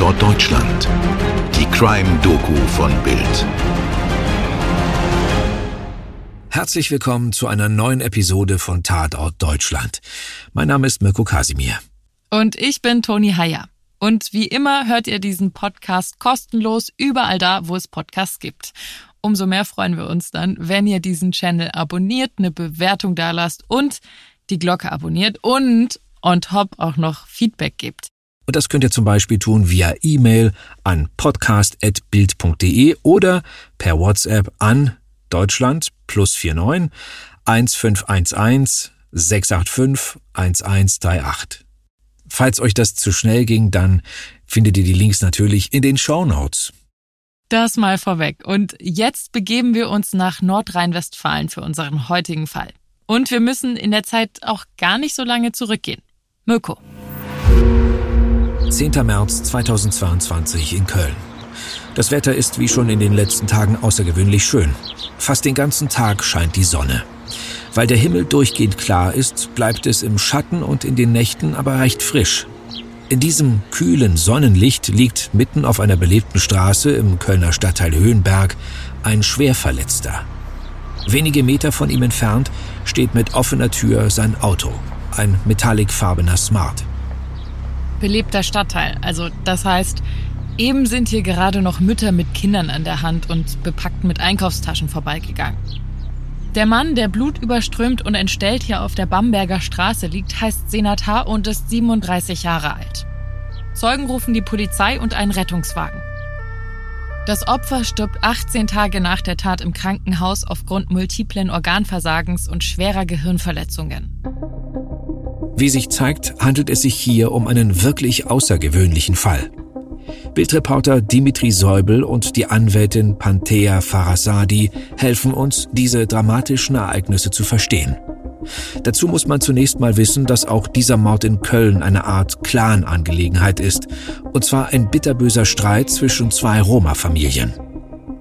Tatort Deutschland. Die Crime-Doku von Bild. Herzlich willkommen zu einer neuen Episode von Tatort Deutschland. Mein Name ist Mirko Kasimir. Und ich bin Toni Heyer. Und wie immer hört ihr diesen Podcast kostenlos überall da, wo es Podcasts gibt. Umso mehr freuen wir uns dann, wenn ihr diesen Channel abonniert, eine Bewertung dalasst und die Glocke abonniert und on top auch noch Feedback gibt. Und das könnt ihr zum Beispiel tun via E-Mail an podcast.bild.de oder per WhatsApp an Deutschland plus 49 1511 685 1138. Falls euch das zu schnell ging, dann findet ihr die Links natürlich in den Show Notes. Das mal vorweg. Und jetzt begeben wir uns nach Nordrhein-Westfalen für unseren heutigen Fall. Und wir müssen in der Zeit auch gar nicht so lange zurückgehen. Mirko. 10. März 2022 in Köln. Das Wetter ist wie schon in den letzten Tagen außergewöhnlich schön. Fast den ganzen Tag scheint die Sonne. Weil der Himmel durchgehend klar ist, bleibt es im Schatten und in den Nächten aber recht frisch. In diesem kühlen Sonnenlicht liegt mitten auf einer belebten Straße im Kölner Stadtteil Höhenberg ein Schwerverletzter. Wenige Meter von ihm entfernt steht mit offener Tür sein Auto, ein metallicfarbener Smart. Belebter Stadtteil, also das heißt, eben sind hier gerade noch Mütter mit Kindern an der Hand und bepackt mit Einkaufstaschen vorbeigegangen. Der Mann, der blutüberströmt und entstellt hier auf der Bamberger Straße liegt, heißt Senatar und ist 37 Jahre alt. Zeugen rufen die Polizei und einen Rettungswagen. Das Opfer stirbt 18 Tage nach der Tat im Krankenhaus aufgrund multiplen Organversagens und schwerer Gehirnverletzungen. Wie sich zeigt, handelt es sich hier um einen wirklich außergewöhnlichen Fall. Bildreporter Dimitri Säubel und die Anwältin Panthea Farasadi helfen uns, diese dramatischen Ereignisse zu verstehen. Dazu muss man zunächst mal wissen, dass auch dieser Mord in Köln eine Art Clan-Angelegenheit ist, und zwar ein bitterböser Streit zwischen zwei Roma-Familien.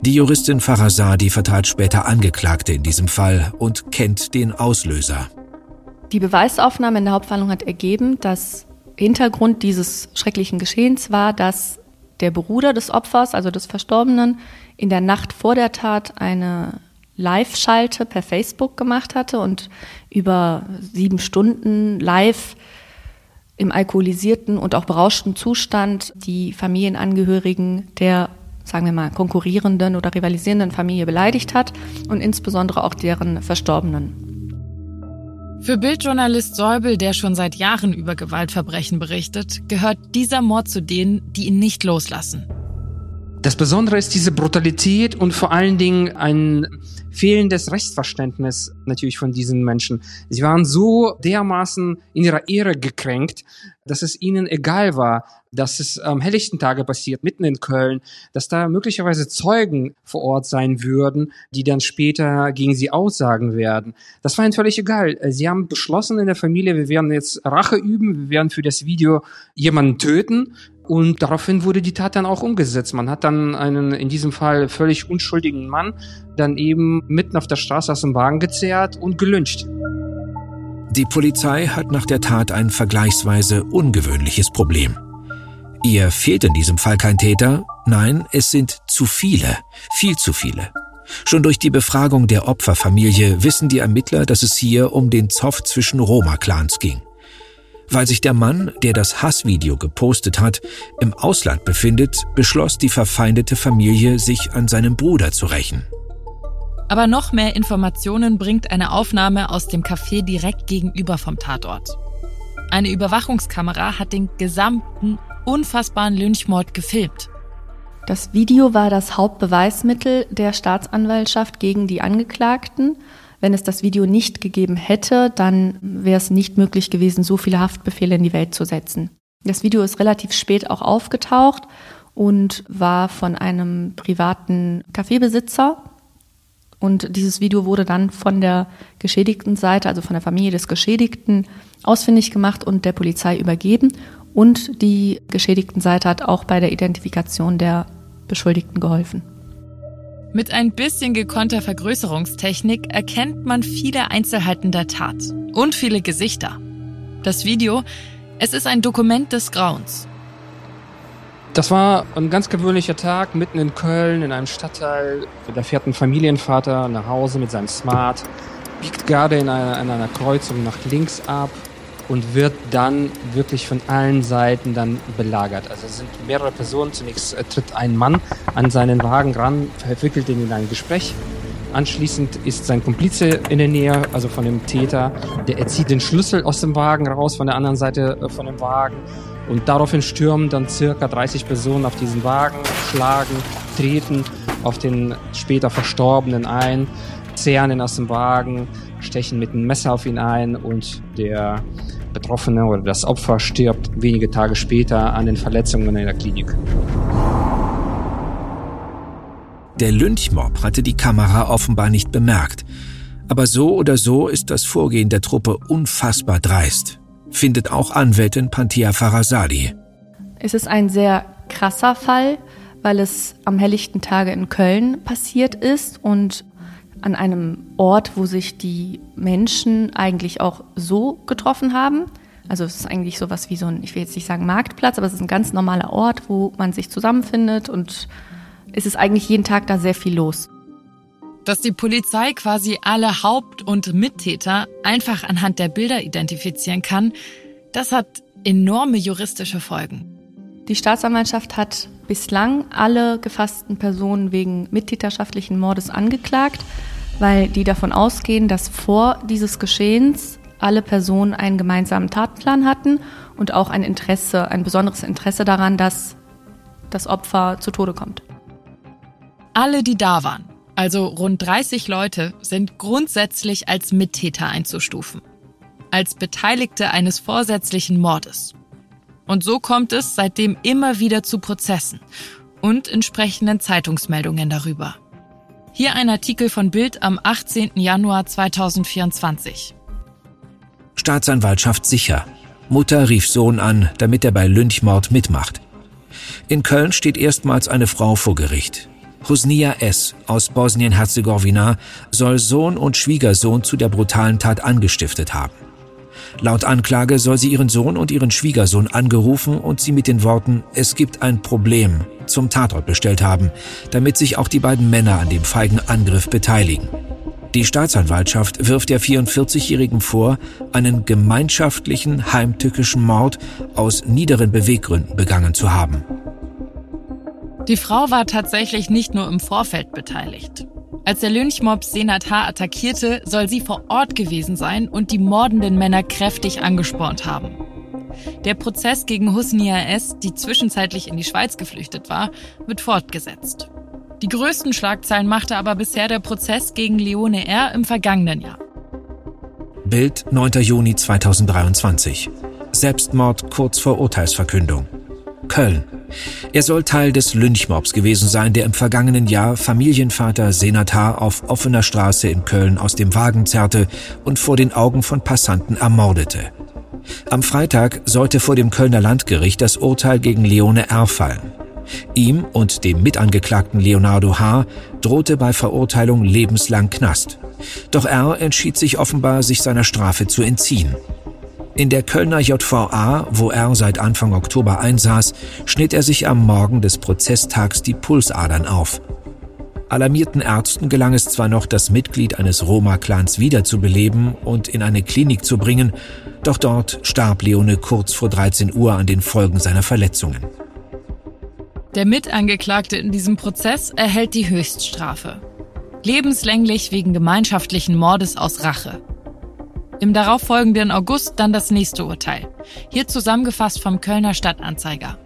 Die Juristin Farasadi vertrat später Angeklagte in diesem Fall und kennt den Auslöser. Die Beweisaufnahme in der Hauptverhandlung hat ergeben, dass Hintergrund dieses schrecklichen Geschehens war, dass der Bruder des Opfers, also des Verstorbenen, in der Nacht vor der Tat eine Live-Schalte per Facebook gemacht hatte und über sieben Stunden live im alkoholisierten und auch berauschten Zustand die Familienangehörigen der, sagen wir mal, konkurrierenden oder rivalisierenden Familie beleidigt hat und insbesondere auch deren Verstorbenen. Für Bildjournalist Säubel, der schon seit Jahren über Gewaltverbrechen berichtet, gehört dieser Mord zu denen, die ihn nicht loslassen. Das Besondere ist diese Brutalität und vor allen Dingen ein fehlendes Rechtsverständnis natürlich von diesen Menschen. Sie waren so dermaßen in ihrer Ehre gekränkt, dass es ihnen egal war, dass es am helllichten Tage passiert, mitten in Köln, dass da möglicherweise Zeugen vor Ort sein würden, die dann später gegen sie aussagen werden. Das war ihnen völlig egal. Sie haben beschlossen in der Familie, wir werden jetzt Rache üben, wir werden für das Video jemanden töten und daraufhin wurde die Tat dann auch umgesetzt. Man hat dann einen, in diesem Fall völlig unschuldigen Mann, dann eben mitten auf der Straße aus dem Wagen gezerrt und gelünscht. Die Polizei hat nach der Tat ein vergleichsweise ungewöhnliches Problem. Ihr fehlt in diesem Fall kein Täter, nein, es sind zu viele, viel zu viele. Schon durch die Befragung der Opferfamilie wissen die Ermittler, dass es hier um den Zoff zwischen Roma-Clans ging. Weil sich der Mann, der das Hassvideo gepostet hat, im Ausland befindet, beschloss die verfeindete Familie, sich an seinem Bruder zu rächen. Aber noch mehr Informationen bringt eine Aufnahme aus dem Café direkt gegenüber vom Tatort. Eine Überwachungskamera hat den gesamten unfassbaren Lynchmord gefilmt. Das Video war das Hauptbeweismittel der Staatsanwaltschaft gegen die Angeklagten wenn es das Video nicht gegeben hätte, dann wäre es nicht möglich gewesen, so viele Haftbefehle in die Welt zu setzen. Das Video ist relativ spät auch aufgetaucht und war von einem privaten Kaffeebesitzer. Und dieses Video wurde dann von der geschädigten Seite, also von der Familie des Geschädigten, ausfindig gemacht und der Polizei übergeben. Und die geschädigten Seite hat auch bei der Identifikation der Beschuldigten geholfen. Mit ein bisschen gekonnter Vergrößerungstechnik erkennt man viele Einzelheiten der Tat und viele Gesichter. Das Video, es ist ein Dokument des Grauens. Das war ein ganz gewöhnlicher Tag mitten in Köln, in einem Stadtteil. Da fährt ein Familienvater nach Hause mit seinem Smart, biegt gerade in einer, in einer Kreuzung nach links ab und wird dann wirklich von allen Seiten dann belagert. Also es sind mehrere Personen. Zunächst tritt ein Mann an seinen Wagen ran, verwickelt ihn in ein Gespräch. Anschließend ist sein Komplize in der Nähe, also von dem Täter. Der erzieht den Schlüssel aus dem Wagen raus, von der anderen Seite äh, von dem Wagen. Und daraufhin stürmen dann circa 30 Personen auf diesen Wagen, schlagen, treten auf den später Verstorbenen ein, zehren ihn aus dem Wagen, stechen mit einem Messer auf ihn ein und der Betroffene oder das Opfer stirbt wenige Tage später an den Verletzungen in der Klinik. Der Lynchmob hatte die Kamera offenbar nicht bemerkt. Aber so oder so ist das Vorgehen der Truppe unfassbar dreist, findet auch Anwältin Pantia Farasadi. Es ist ein sehr krasser Fall, weil es am helllichten Tage in Köln passiert ist und an einem Ort, wo sich die Menschen eigentlich auch so getroffen haben. Also es ist eigentlich sowas wie so ein, ich will jetzt nicht sagen Marktplatz, aber es ist ein ganz normaler Ort, wo man sich zusammenfindet und es ist eigentlich jeden Tag da sehr viel los. Dass die Polizei quasi alle Haupt- und Mittäter einfach anhand der Bilder identifizieren kann, das hat enorme juristische Folgen. Die Staatsanwaltschaft hat bislang alle gefassten Personen wegen mittäterschaftlichen Mordes angeklagt, weil die davon ausgehen, dass vor dieses Geschehens alle Personen einen gemeinsamen Tatplan hatten und auch ein Interesse, ein besonderes Interesse daran, dass das Opfer zu Tode kommt. Alle, die da waren, also rund 30 Leute, sind grundsätzlich als Mittäter einzustufen. Als Beteiligte eines vorsätzlichen Mordes. Und so kommt es seitdem immer wieder zu Prozessen und entsprechenden Zeitungsmeldungen darüber. Hier ein Artikel von Bild am 18. Januar 2024. Staatsanwaltschaft sicher. Mutter rief Sohn an, damit er bei Lynchmord mitmacht. In Köln steht erstmals eine Frau vor Gericht. Husnia S. aus Bosnien-Herzegowina soll Sohn und Schwiegersohn zu der brutalen Tat angestiftet haben. Laut Anklage soll sie ihren Sohn und ihren Schwiegersohn angerufen und sie mit den Worten Es gibt ein Problem zum Tatort bestellt haben, damit sich auch die beiden Männer an dem feigen Angriff beteiligen. Die Staatsanwaltschaft wirft der 44-Jährigen vor, einen gemeinschaftlichen, heimtückischen Mord aus niederen Beweggründen begangen zu haben. Die Frau war tatsächlich nicht nur im Vorfeld beteiligt. Als der Lynchmob Senat H. attackierte, soll sie vor Ort gewesen sein und die mordenden Männer kräftig angespornt haben. Der Prozess gegen Husnia S., die zwischenzeitlich in die Schweiz geflüchtet war, wird fortgesetzt. Die größten Schlagzeilen machte aber bisher der Prozess gegen Leone R. im vergangenen Jahr. Bild 9. Juni 2023. Selbstmord kurz vor Urteilsverkündung. Köln. Er soll Teil des Lynchmobs gewesen sein, der im vergangenen Jahr Familienvater Senatar auf offener Straße in Köln aus dem Wagen zerrte und vor den Augen von Passanten ermordete. Am Freitag sollte vor dem Kölner Landgericht das Urteil gegen Leone R. fallen. Ihm und dem Mitangeklagten Leonardo H. drohte bei Verurteilung lebenslang Knast. Doch R. entschied sich offenbar, sich seiner Strafe zu entziehen. In der Kölner JVA, wo er seit Anfang Oktober einsaß, schnitt er sich am Morgen des Prozesstags die Pulsadern auf. Alarmierten Ärzten gelang es zwar noch, das Mitglied eines Roma-Clans wiederzubeleben und in eine Klinik zu bringen, doch dort starb Leone kurz vor 13 Uhr an den Folgen seiner Verletzungen. Der Mitangeklagte in diesem Prozess erhält die Höchststrafe. Lebenslänglich wegen gemeinschaftlichen Mordes aus Rache. Im darauffolgenden August dann das nächste Urteil. Hier zusammengefasst vom Kölner Stadtanzeiger.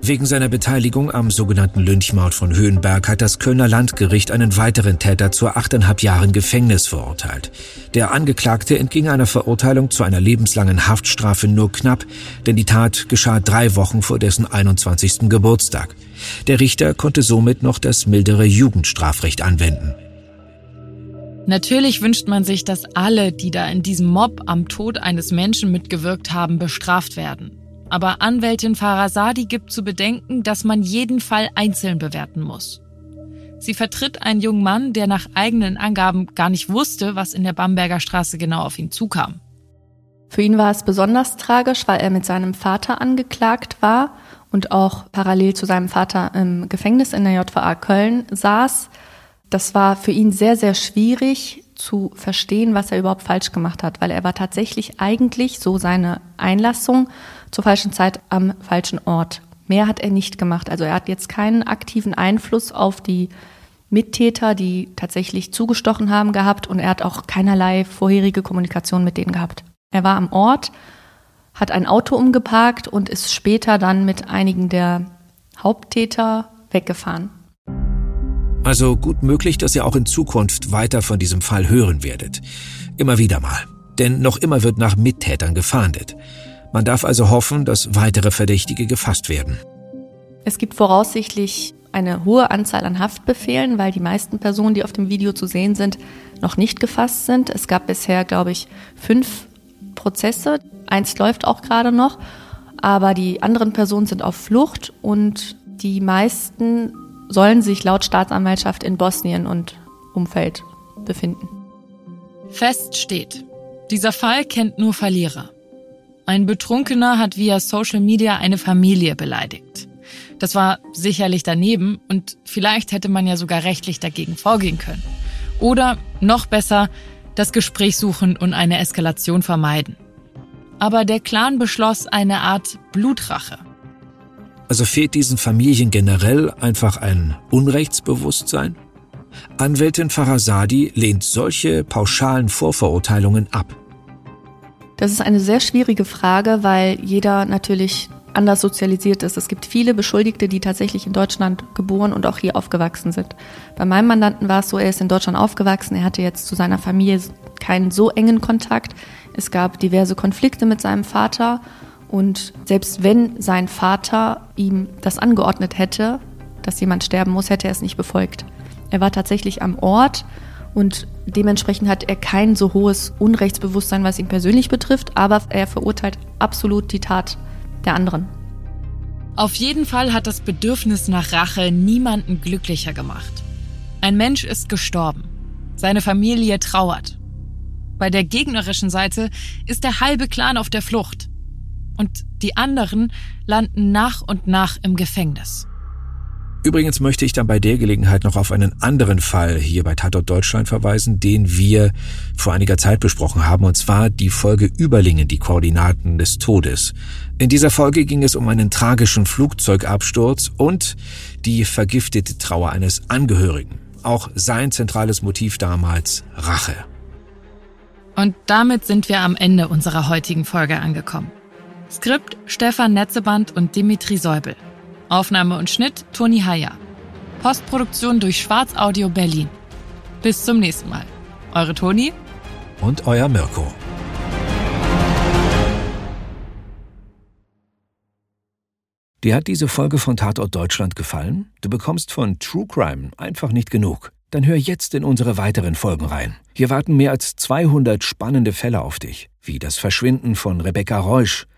Wegen seiner Beteiligung am sogenannten Lynchmord von Höhenberg hat das Kölner Landgericht einen weiteren Täter zu achteinhalb Jahren Gefängnis verurteilt. Der Angeklagte entging einer Verurteilung zu einer lebenslangen Haftstrafe nur knapp, denn die Tat geschah drei Wochen vor dessen 21. Geburtstag. Der Richter konnte somit noch das mildere Jugendstrafrecht anwenden. Natürlich wünscht man sich, dass alle, die da in diesem Mob am Tod eines Menschen mitgewirkt haben, bestraft werden. Aber Anwältin Farasadi gibt zu bedenken, dass man jeden Fall einzeln bewerten muss. Sie vertritt einen jungen Mann, der nach eigenen Angaben gar nicht wusste, was in der Bamberger Straße genau auf ihn zukam. Für ihn war es besonders tragisch, weil er mit seinem Vater angeklagt war und auch parallel zu seinem Vater im Gefängnis in der JVA Köln saß. Das war für ihn sehr, sehr schwierig zu verstehen, was er überhaupt falsch gemacht hat, weil er war tatsächlich eigentlich, so seine Einlassung, zur falschen Zeit am falschen Ort. Mehr hat er nicht gemacht. Also er hat jetzt keinen aktiven Einfluss auf die Mittäter, die tatsächlich zugestochen haben, gehabt und er hat auch keinerlei vorherige Kommunikation mit denen gehabt. Er war am Ort, hat ein Auto umgeparkt und ist später dann mit einigen der Haupttäter weggefahren. Also gut möglich, dass ihr auch in Zukunft weiter von diesem Fall hören werdet. Immer wieder mal. Denn noch immer wird nach Mittätern gefahndet. Man darf also hoffen, dass weitere Verdächtige gefasst werden. Es gibt voraussichtlich eine hohe Anzahl an Haftbefehlen, weil die meisten Personen, die auf dem Video zu sehen sind, noch nicht gefasst sind. Es gab bisher, glaube ich, fünf Prozesse. Eins läuft auch gerade noch, aber die anderen Personen sind auf Flucht und die meisten sollen sich laut Staatsanwaltschaft in Bosnien und Umfeld befinden. Fest steht, dieser Fall kennt nur Verlierer. Ein Betrunkener hat via Social Media eine Familie beleidigt. Das war sicherlich daneben und vielleicht hätte man ja sogar rechtlich dagegen vorgehen können. Oder noch besser, das Gespräch suchen und eine Eskalation vermeiden. Aber der Clan beschloss eine Art Blutrache. Also fehlt diesen Familien generell einfach ein Unrechtsbewusstsein? Anwältin Farasadi lehnt solche pauschalen Vorverurteilungen ab. Das ist eine sehr schwierige Frage, weil jeder natürlich anders sozialisiert ist. Es gibt viele Beschuldigte, die tatsächlich in Deutschland geboren und auch hier aufgewachsen sind. Bei meinem Mandanten war es so, er ist in Deutschland aufgewachsen, er hatte jetzt zu seiner Familie keinen so engen Kontakt. Es gab diverse Konflikte mit seinem Vater und selbst wenn sein Vater ihm das angeordnet hätte, dass jemand sterben muss, hätte er es nicht befolgt. Er war tatsächlich am Ort und dementsprechend hat er kein so hohes Unrechtsbewusstsein, was ihn persönlich betrifft, aber er verurteilt absolut die Tat der anderen. Auf jeden Fall hat das Bedürfnis nach Rache niemanden glücklicher gemacht. Ein Mensch ist gestorben. Seine Familie trauert. Bei der gegnerischen Seite ist der halbe Clan auf der Flucht. Und die anderen landen nach und nach im Gefängnis. Übrigens möchte ich dann bei der Gelegenheit noch auf einen anderen Fall hier bei Tatort Deutschland verweisen, den wir vor einiger Zeit besprochen haben, und zwar die Folge Überlingen, die Koordinaten des Todes. In dieser Folge ging es um einen tragischen Flugzeugabsturz und die vergiftete Trauer eines Angehörigen. Auch sein zentrales Motiv damals Rache. Und damit sind wir am Ende unserer heutigen Folge angekommen. Skript Stefan Netzeband und Dimitri Säubel. Aufnahme und Schnitt Toni Heyer. Postproduktion durch Schwarz Audio Berlin. Bis zum nächsten Mal. Eure Toni und euer Mirko. Dir hat diese Folge von Tatort Deutschland gefallen? Du bekommst von True Crime einfach nicht genug. Dann hör jetzt in unsere weiteren Folgen rein. Hier warten mehr als 200 spannende Fälle auf dich, wie das Verschwinden von Rebecca Reusch,